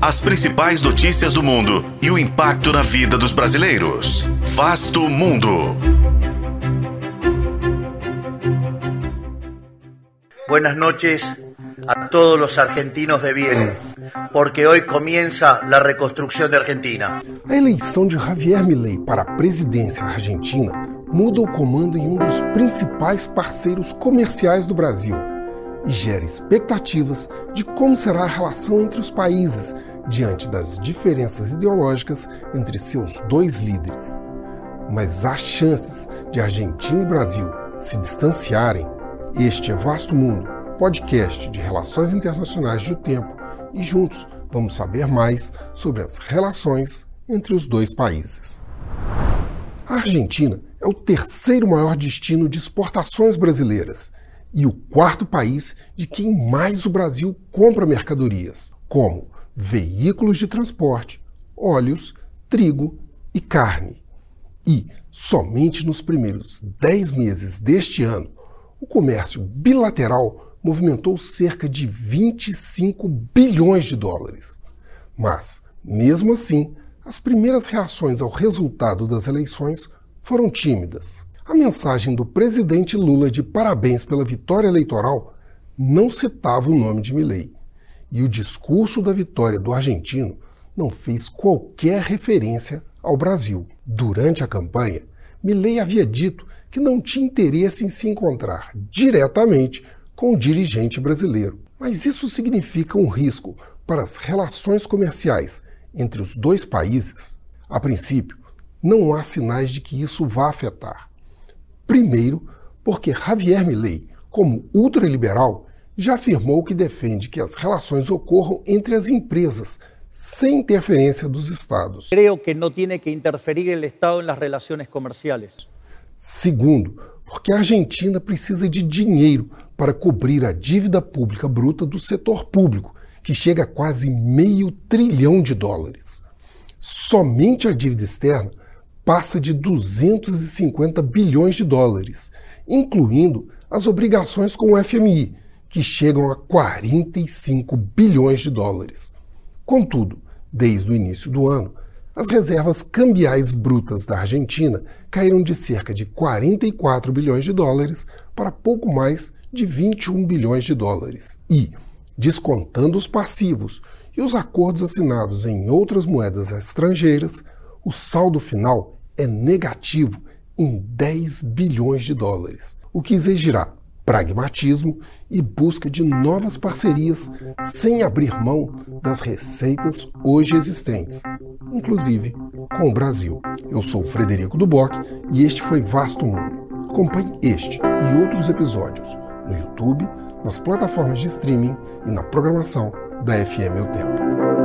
As principais notícias do mundo e o impacto na vida dos brasileiros. Vasto Mundo. Buenas noches a todos los argentinos de bien, porque hoy comienza la reconstrucción de Argentina. A eleição de Javier Milei para a presidência argentina muda o comando em um dos principais parceiros comerciais do Brasil e gera expectativas de como será a relação entre os países diante das diferenças ideológicas entre seus dois líderes. Mas há chances de Argentina e Brasil se distanciarem. Este é Vasto Mundo, podcast de relações internacionais do tempo, e juntos vamos saber mais sobre as relações entre os dois países. A Argentina é o terceiro maior destino de exportações brasileiras e o quarto país de quem mais o Brasil compra mercadorias, como veículos de transporte, óleos, trigo e carne. E, somente nos primeiros 10 meses deste ano, o comércio bilateral movimentou cerca de 25 bilhões de dólares. Mas, mesmo assim, as primeiras reações ao resultado das eleições foram tímidas. A mensagem do presidente Lula de parabéns pela vitória eleitoral não citava o nome de Milei. E o discurso da vitória do argentino não fez qualquer referência ao Brasil. Durante a campanha, Milei havia dito que não tinha interesse em se encontrar diretamente com o dirigente brasileiro. Mas isso significa um risco para as relações comerciais entre os dois países? A princípio, não há sinais de que isso vá afetar. Primeiro, porque Javier Milei, como ultraliberal, já afirmou que defende que as relações ocorram entre as empresas, sem interferência dos estados. Creo que não tem que interferir o Estado nas relações comerciais. Segundo, porque a Argentina precisa de dinheiro para cobrir a dívida pública bruta do setor público, que chega a quase meio trilhão de dólares. Somente a dívida externa passa de 250 bilhões de dólares, incluindo as obrigações com o FMI, que chegam a 45 bilhões de dólares. Contudo, desde o início do ano, as reservas cambiais brutas da Argentina caíram de cerca de 44 bilhões de dólares para pouco mais de 21 bilhões de dólares. E, descontando os passivos e os acordos assinados em outras moedas estrangeiras, o saldo final é negativo em 10 bilhões de dólares, o que exigirá pragmatismo e busca de novas parcerias sem abrir mão das receitas hoje existentes, inclusive com o Brasil. Eu sou Frederico Duboc e este foi Vasto Mundo. Acompanhe este e outros episódios no YouTube, nas plataformas de streaming e na programação da FM O Tempo.